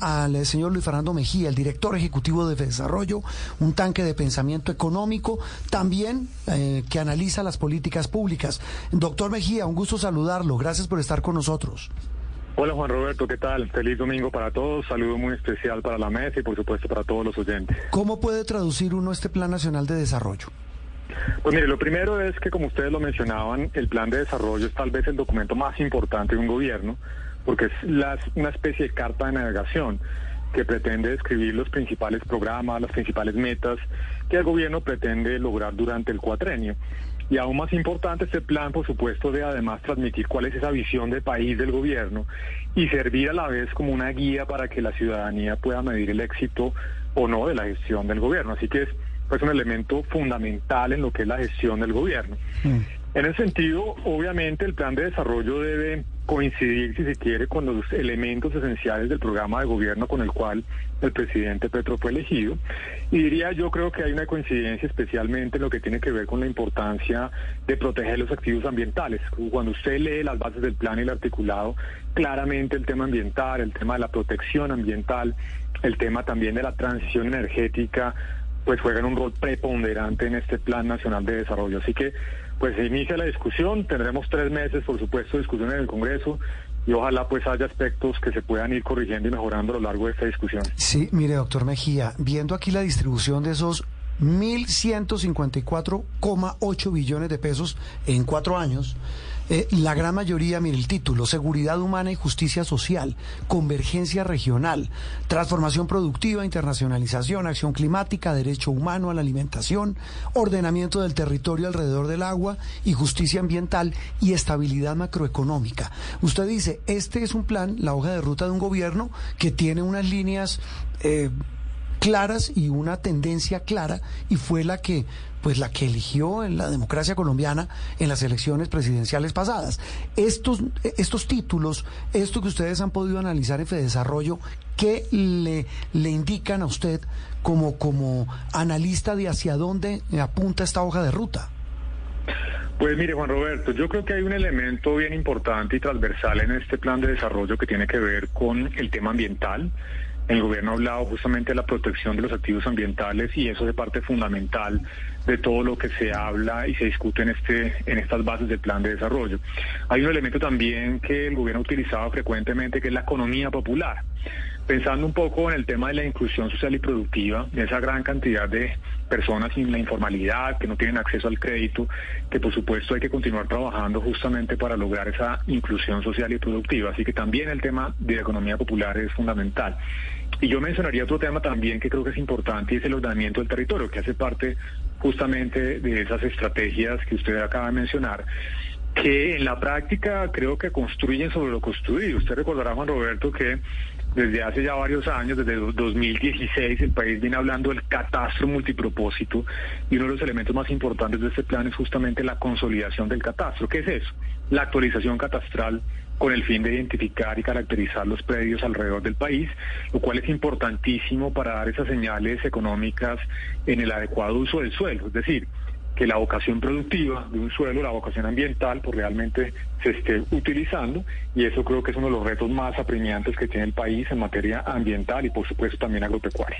al eh, señor Luis Fernando Mejía, el director ejecutivo de Desarrollo, un tanque de pensamiento económico, también eh, que analiza las políticas públicas. Doctor Mejía, un gusto saludarlo. Gracias por estar con nosotros. Hola Juan Roberto, ¿qué tal? Feliz domingo para todos, saludo muy especial para la mesa y por supuesto para todos los oyentes. ¿Cómo puede traducir uno este Plan Nacional de Desarrollo? Pues mire, lo primero es que como ustedes lo mencionaban, el plan de desarrollo es tal vez el documento más importante de un gobierno, porque es una especie de carta de navegación que pretende describir los principales programas, las principales metas que el gobierno pretende lograr durante el cuatrenio. Y aún más importante, este plan, por supuesto, debe además transmitir cuál es esa visión de país del gobierno y servir a la vez como una guía para que la ciudadanía pueda medir el éxito o no de la gestión del gobierno. Así que es pues, un elemento fundamental en lo que es la gestión del gobierno. Mm. En ese sentido, obviamente, el plan de desarrollo debe coincidir, si se quiere, con los elementos esenciales del programa de gobierno con el cual el presidente Petro fue elegido. Y diría yo creo que hay una coincidencia especialmente en lo que tiene que ver con la importancia de proteger los activos ambientales. Cuando usted lee las bases del plan y el articulado, claramente el tema ambiental, el tema de la protección ambiental, el tema también de la transición energética, pues juegan un rol preponderante en este Plan Nacional de Desarrollo. Así que pues se inicia la discusión, tendremos tres meses, por supuesto, de discusión en el Congreso y ojalá pues haya aspectos que se puedan ir corrigiendo y mejorando a lo largo de esta discusión. Sí, mire, doctor Mejía, viendo aquí la distribución de esos 1.154,8 billones de pesos en cuatro años, eh, la gran mayoría, mire el título, Seguridad Humana y Justicia Social, Convergencia Regional, Transformación Productiva, Internacionalización, Acción Climática, Derecho Humano a la Alimentación, Ordenamiento del Territorio alrededor del agua y Justicia Ambiental y Estabilidad Macroeconómica. Usted dice, este es un plan, la hoja de ruta de un gobierno que tiene unas líneas... Eh, claras y una tendencia clara y fue la que pues la que eligió en la democracia colombiana en las elecciones presidenciales pasadas. Estos, estos títulos, esto que ustedes han podido analizar en Fedesarrollo, ¿qué le, le indican a usted como, como analista de hacia dónde apunta esta hoja de ruta? Pues mire, Juan Roberto, yo creo que hay un elemento bien importante y transversal en este plan de desarrollo que tiene que ver con el tema ambiental. El gobierno ha hablado justamente de la protección de los activos ambientales y eso es parte fundamental de todo lo que se habla y se discute en este en estas bases del plan de desarrollo. Hay un elemento también que el gobierno ha utilizado frecuentemente que es la economía popular pensando un poco en el tema de la inclusión social y productiva, esa gran cantidad de personas sin la informalidad, que no tienen acceso al crédito, que por supuesto hay que continuar trabajando justamente para lograr esa inclusión social y productiva. Así que también el tema de la economía popular es fundamental. Y yo mencionaría otro tema también que creo que es importante y es el ordenamiento del territorio, que hace parte justamente de esas estrategias que usted acaba de mencionar que en la práctica creo que construyen sobre lo construido. Usted recordará, Juan Roberto, que desde hace ya varios años, desde 2016, el país viene hablando del catastro multipropósito y uno de los elementos más importantes de este plan es justamente la consolidación del catastro. ¿Qué es eso? La actualización catastral con el fin de identificar y caracterizar los predios alrededor del país, lo cual es importantísimo para dar esas señales económicas en el adecuado uso del suelo. Es decir, que la vocación productiva de un suelo, la vocación ambiental, pues realmente se esté utilizando y eso creo que es uno de los retos más apremiantes que tiene el país en materia ambiental y por supuesto también agropecuaria.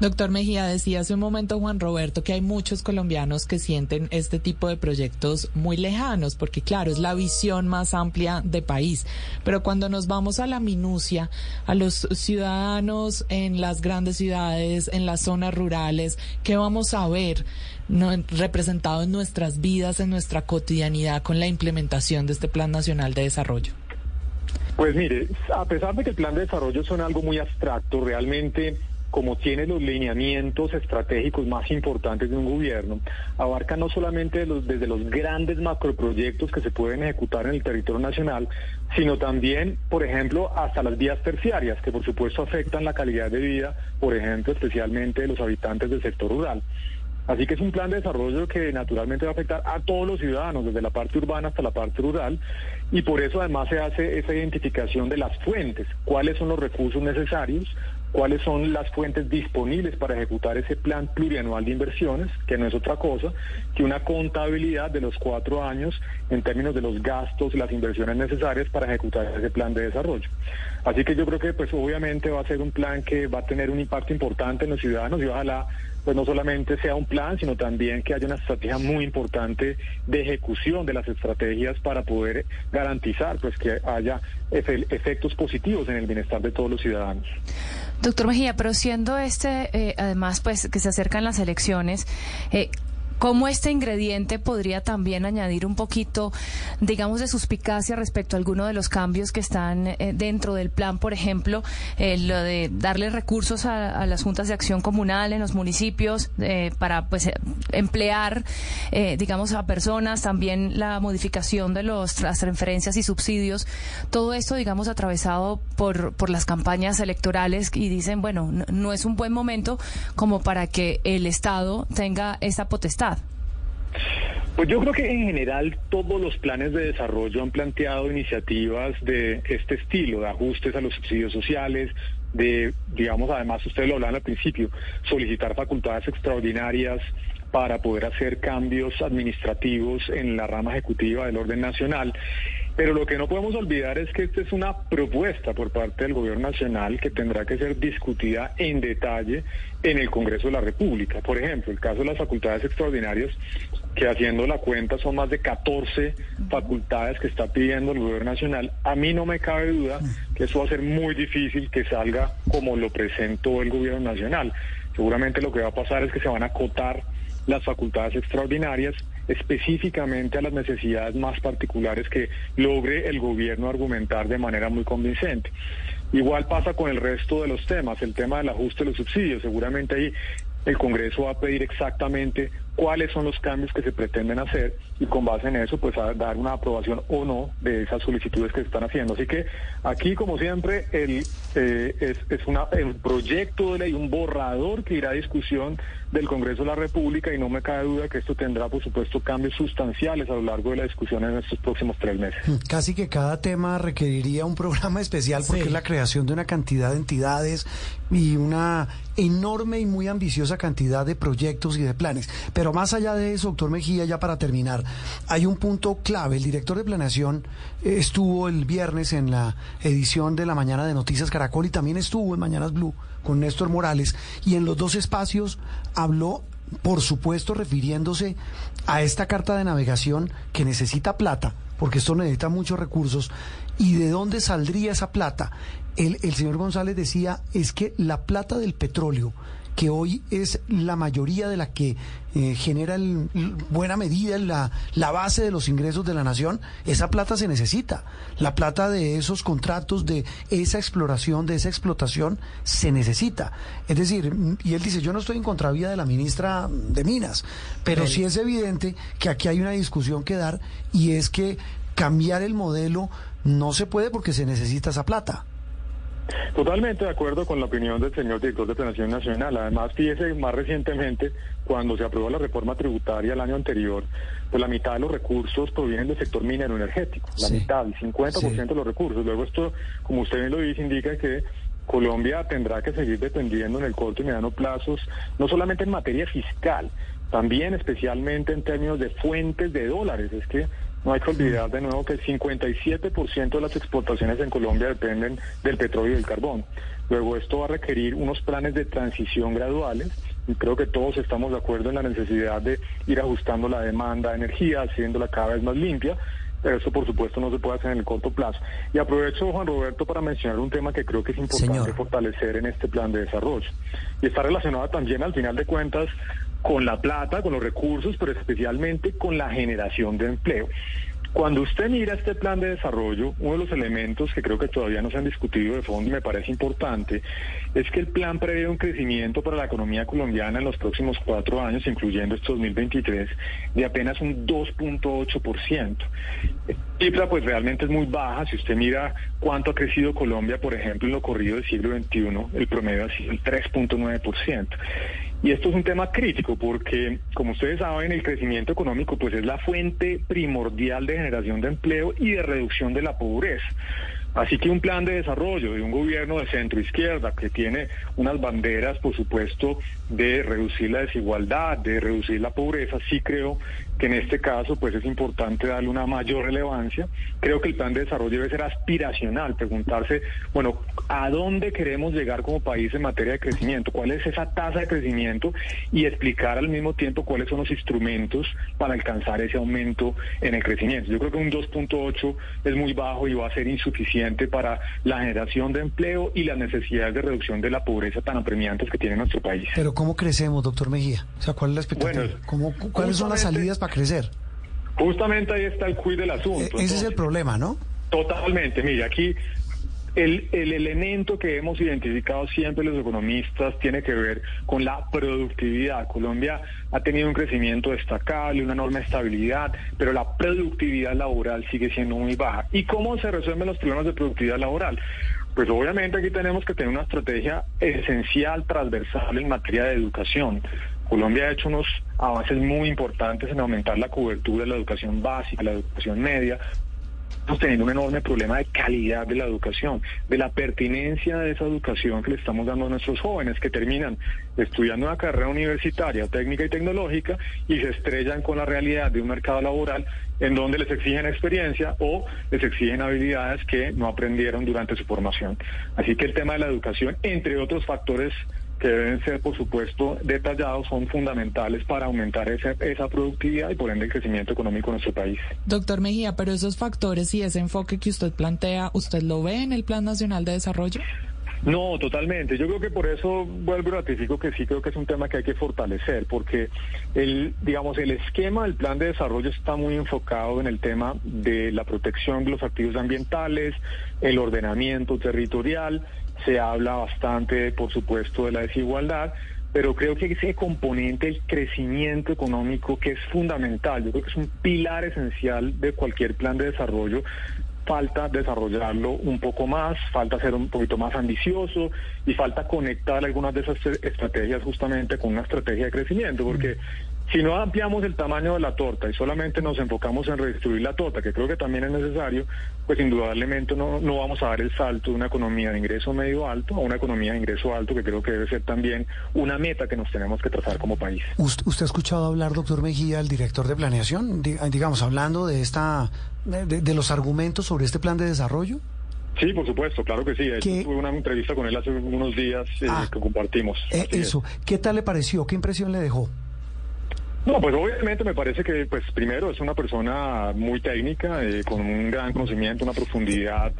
Doctor Mejía, decía hace un momento Juan Roberto que hay muchos colombianos que sienten este tipo de proyectos muy lejanos, porque claro, es la visión más amplia de país. Pero cuando nos vamos a la minucia, a los ciudadanos en las grandes ciudades, en las zonas rurales, ¿qué vamos a ver representado en nuestras vidas, en nuestra cotidianidad con la implementación de este Plan Nacional de Desarrollo? Pues mire, a pesar de que el plan de desarrollo son algo muy abstracto, realmente como tiene los lineamientos estratégicos más importantes de un gobierno, abarca no solamente desde los grandes macroproyectos que se pueden ejecutar en el territorio nacional, sino también, por ejemplo, hasta las vías terciarias, que por supuesto afectan la calidad de vida, por ejemplo, especialmente de los habitantes del sector rural. Así que es un plan de desarrollo que naturalmente va a afectar a todos los ciudadanos, desde la parte urbana hasta la parte rural, y por eso además se hace esa identificación de las fuentes, cuáles son los recursos necesarios cuáles son las fuentes disponibles para ejecutar ese plan plurianual de inversiones, que no es otra cosa que una contabilidad de los cuatro años en términos de los gastos y las inversiones necesarias para ejecutar ese plan de desarrollo. Así que yo creo que pues obviamente va a ser un plan que va a tener un impacto importante en los ciudadanos y ojalá pues no solamente sea un plan, sino también que haya una estrategia muy importante de ejecución de las estrategias para poder garantizar pues que haya efectos positivos en el bienestar de todos los ciudadanos. Doctor Mejía, pero siendo este, eh, además, pues que se acercan las elecciones, eh, cómo este ingrediente podría también añadir un poquito, digamos, de suspicacia respecto a alguno de los cambios que están eh, dentro del plan, por ejemplo, eh, lo de darle recursos a, las juntas de acción comunal en los municipios eh, para pues emplear, digamos, a personas, también la modificación de los, las transferencias y subsidios, todo esto, digamos, atravesado por, por las campañas electorales y dicen, bueno, no es un buen momento como para que el Estado tenga esa potestad. Pues yo creo que en general todos los planes de desarrollo han planteado iniciativas de este estilo, de ajustes a los subsidios sociales, de, digamos, además ustedes lo hablaban al principio, solicitar facultades extraordinarias para poder hacer cambios administrativos en la rama ejecutiva del orden nacional. Pero lo que no podemos olvidar es que esta es una propuesta por parte del Gobierno Nacional que tendrá que ser discutida en detalle en el Congreso de la República. Por ejemplo, el caso de las facultades extraordinarias, que haciendo la cuenta son más de 14 facultades que está pidiendo el Gobierno Nacional. A mí no me cabe duda que eso va a ser muy difícil que salga como lo presentó el Gobierno Nacional. Seguramente lo que va a pasar es que se van a acotar las facultades extraordinarias específicamente a las necesidades más particulares que logre el gobierno argumentar de manera muy convincente. Igual pasa con el resto de los temas, el tema del ajuste de los subsidios. Seguramente ahí el Congreso va a pedir exactamente cuáles son los cambios que se pretenden hacer y con base en eso pues a dar una aprobación o no de esas solicitudes que se están haciendo. Así que aquí como siempre el, eh, es, es una, un proyecto de ley, un borrador que irá a discusión del Congreso de la República y no me cabe duda que esto tendrá por supuesto cambios sustanciales a lo largo de la discusión en estos próximos tres meses. Casi que cada tema requeriría un programa especial porque es la creación de una cantidad de entidades y una enorme y muy ambiciosa cantidad de proyectos y de planes. Pero más allá de eso, doctor Mejía, ya para terminar, hay un punto clave. El director de planeación eh, estuvo el viernes en la edición de la mañana de Noticias Caracol y también estuvo en Mañanas Blue con Néstor Morales y en los dos espacios habló por supuesto refiriéndose a esta carta de navegación que necesita plata, porque esto necesita muchos recursos, y de dónde saldría esa plata. El, el señor González decía, es que la plata del petróleo que hoy es la mayoría de la que eh, genera en buena medida la, la base de los ingresos de la nación, esa plata se necesita. La plata de esos contratos, de esa exploración, de esa explotación, se necesita. Es decir, y él dice, yo no estoy en contravía de la ministra de Minas, pero sí es evidente que aquí hay una discusión que dar y es que cambiar el modelo no se puede porque se necesita esa plata. Totalmente de acuerdo con la opinión del señor director de Planación Nacional. Además, fíjese, más recientemente, cuando se aprobó la reforma tributaria el año anterior, pues la mitad de los recursos provienen del sector minero energético. La mitad, el 50% de los recursos. Luego esto, como usted bien lo dice, indica que Colombia tendrá que seguir dependiendo en el corto y mediano plazos, no solamente en materia fiscal, también especialmente en términos de fuentes de dólares. Es que no hay que olvidar de nuevo que el 57% de las exportaciones en Colombia dependen del petróleo y del carbón. Luego esto va a requerir unos planes de transición graduales y creo que todos estamos de acuerdo en la necesidad de ir ajustando la demanda de energía, haciéndola cada vez más limpia, pero eso por supuesto no se puede hacer en el corto plazo. Y aprovecho, Juan Roberto, para mencionar un tema que creo que es importante fortalecer en este plan de desarrollo. Y está relacionado también, al final de cuentas, con la plata, con los recursos, pero especialmente con la generación de empleo. Cuando usted mira este plan de desarrollo, uno de los elementos que creo que todavía no se han discutido de fondo y me parece importante es que el plan prevé un crecimiento para la economía colombiana en los próximos cuatro años, incluyendo este 2023, de apenas un 2.8%. Cifra pues realmente es muy baja. Si usted mira cuánto ha crecido Colombia, por ejemplo, en lo corrido del siglo XXI, el promedio ha sido el 3.9%. Y esto es un tema crítico porque, como ustedes saben, el crecimiento económico pues es la fuente primordial de generación de empleo y de reducción de la pobreza. Así que un plan de desarrollo de un gobierno de centro izquierda que tiene unas banderas, por supuesto, de reducir la desigualdad, de reducir la pobreza, sí creo que en este caso pues es importante darle una mayor relevancia. Creo que el plan de desarrollo debe ser aspiracional, preguntarse, bueno, ¿a dónde queremos llegar como país en materia de crecimiento? ¿Cuál es esa tasa de crecimiento? Y explicar al mismo tiempo cuáles son los instrumentos para alcanzar ese aumento en el crecimiento. Yo creo que un 2.8 es muy bajo y va a ser insuficiente para la generación de empleo y las necesidades de reducción de la pobreza tan apremiantes que tiene nuestro país. Pero ¿cómo crecemos, doctor Mejía? O sea, ¿cuál es la expectativa? ¿Cuáles son las salidas para crecer? Justamente ahí está el cuid del asunto. E-, ese es el problema, ¿no? Totalmente. Mire, aquí el, el, elemento que hemos identificado siempre los economistas tiene que ver con la productividad. Colombia ha tenido un crecimiento destacable, una enorme estabilidad, pero la productividad laboral sigue siendo muy baja. ¿Y cómo se resuelven los problemas de productividad laboral? Pues obviamente aquí tenemos que tener una estrategia esencial, transversal en materia de educación. Colombia ha hecho unos avances muy importantes en aumentar la cobertura de la educación básica, la educación media, estamos teniendo un enorme problema de calidad de la educación, de la pertinencia de esa educación que le estamos dando a nuestros jóvenes que terminan estudiando una carrera universitaria, técnica y tecnológica y se estrellan con la realidad de un mercado laboral en donde les exigen experiencia o les exigen habilidades que no aprendieron durante su formación. Así que el tema de la educación, entre otros factores que deben ser, por supuesto, detallados, son fundamentales para aumentar esa, esa productividad y por ende el crecimiento económico en nuestro país. Doctor Mejía, pero esos factores y ese enfoque que usted plantea, ¿usted lo ve en el Plan Nacional de Desarrollo? No, totalmente. Yo creo que por eso vuelvo y ratifico que sí creo que es un tema que hay que fortalecer, porque el, digamos, el esquema del plan de desarrollo está muy enfocado en el tema de la protección de los activos ambientales, el ordenamiento territorial, se habla bastante, por supuesto, de la desigualdad, pero creo que ese componente, el crecimiento económico, que es fundamental, yo creo que es un pilar esencial de cualquier plan de desarrollo, falta desarrollarlo un poco más, falta ser un poquito más ambicioso y falta conectar algunas de esas estrategias justamente con una estrategia de crecimiento, porque si no ampliamos el tamaño de la torta y solamente nos enfocamos en redistribuir la torta, que creo que también es necesario, pues indudablemente no, no vamos a dar el salto de una economía de ingreso medio alto a una economía de ingreso alto, que creo que debe ser también una meta que nos tenemos que trazar como país. ¿Usted ha escuchado hablar, doctor Mejía, el director de planeación, digamos, hablando de, esta, de, los argumentos sobre este plan de desarrollo? Sí, por supuesto, claro que sí. tuve una entrevista con él hace unos días eh, ah. que compartimos. Eh, eso, ¿qué tal le pareció? ¿Qué impresión le dejó? No, pues obviamente me parece que, pues primero es una persona muy técnica, eh, con un gran conocimiento, una profundidad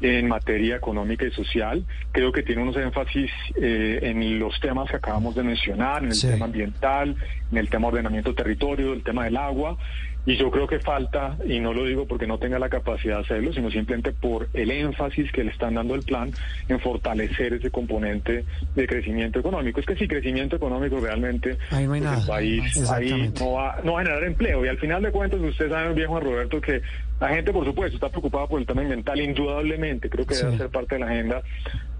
en materia económica y social. Creo que tiene unos énfasis eh, en los temas que acabamos de mencionar, en el tema ambiental, en el tema ordenamiento territorio, el tema del agua. Y yo creo que falta, y no lo digo porque no tenga la capacidad de hacerlo, sino simplemente por el énfasis que le están dando el plan en fortalecer ese componente de crecimiento económico. Es que si crecimiento económico realmente ahí no pues, el país ahí no va, no va a generar empleo. Y al final de cuentas, usted sabe bien, Juan Roberto, que la gente, por supuesto, está preocupada por el tema ambiental, indudablemente, creo que debe ser parte de la agenda,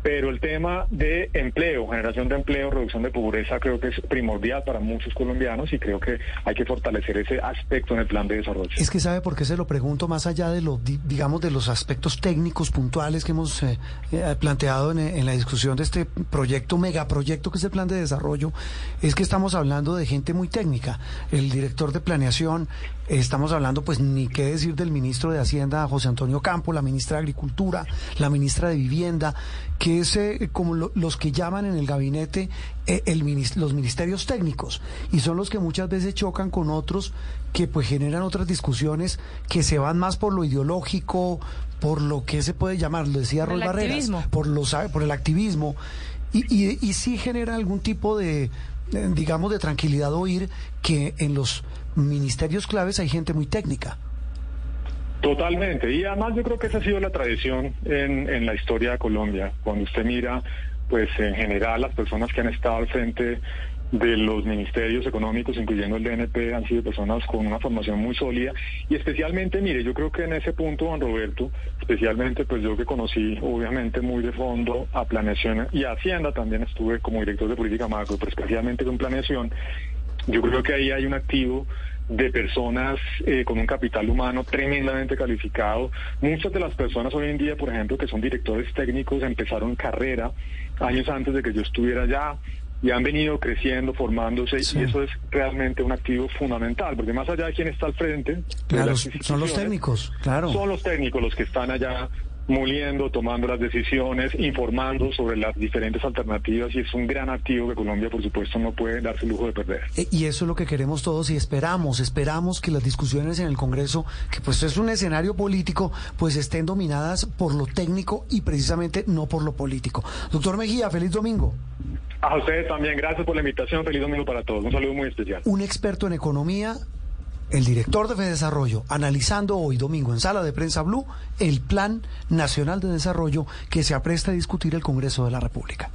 pero el tema de empleo, generación de empleo, reducción de pobreza, creo que es primordial para muchos colombianos y creo que hay que fortalecer ese aspecto en el plan de desarrollo. Es que sabe por qué se lo pregunto más allá de los, digamos, de los aspectos técnicos puntuales que hemos eh, eh, planteado en, en, la discusión de este proyecto, megaproyecto que es el plan de desarrollo, es que estamos hablando de gente muy técnica. El director de planeación, estamos hablando, pues, ni qué decir del ministro de Hacienda, José Antonio Campo, la ministra de Agricultura, la ministra de Vivienda, que es eh, como los que llaman en el gabinete eh, el, los ministerios técnicos. Y son los que muchas veces chocan con otros que pues generan otras discusiones que se van más por lo ideológico, por lo que se puede llamar, lo decía Roy Barreras, por, los, por el activismo. Y, y, y sí genera algún tipo de, digamos, de tranquilidad oír que en los ministerios claves hay gente muy técnica. Totalmente. Y además yo creo que esa ha sido la tradición en, en la historia de Colombia. Cuando usted mira, pues en general las personas que han estado al frente de los ministerios económicos, incluyendo el DNP, han sido personas con una formación muy sólida y especialmente, mire, yo creo que en ese punto, don Roberto, especialmente pues yo que conocí obviamente muy de fondo a planeación y a Hacienda, también estuve como director de política macro, pero especialmente con planeación, Yo creo que ahí hay un activo de personas eh, con un capital humano tremendamente calificado. Muchas de las personas hoy en día, por ejemplo, que son directores técnicos, empezaron carrera años antes de que yo estuviera allá y han venido creciendo, formándose, y eso es realmente un activo fundamental, porque más allá de quién está al frente, claro, son los técnicos, claro. Son los técnicos los que están allá moliendo, tomando las decisiones, informando sobre las diferentes alternativas y es un gran activo que Colombia, por supuesto, no puede darse el lujo de perder. Eh, y eso es lo que queremos todos y esperamos, esperamos que las discusiones en el Congreso, que pues es un escenario político, pues estén dominadas por lo técnico y precisamente no por lo político. Doctor Mejía, feliz domingo. A ustedes también, gracias por la invitación, feliz domingo para todos, un saludo muy especial. Un experto en economía el director de Desarrollo, analizando hoy domingo en Sala de Prensa Blue el Plan Nacional de Desarrollo que se apresta a discutir el Congreso de la República.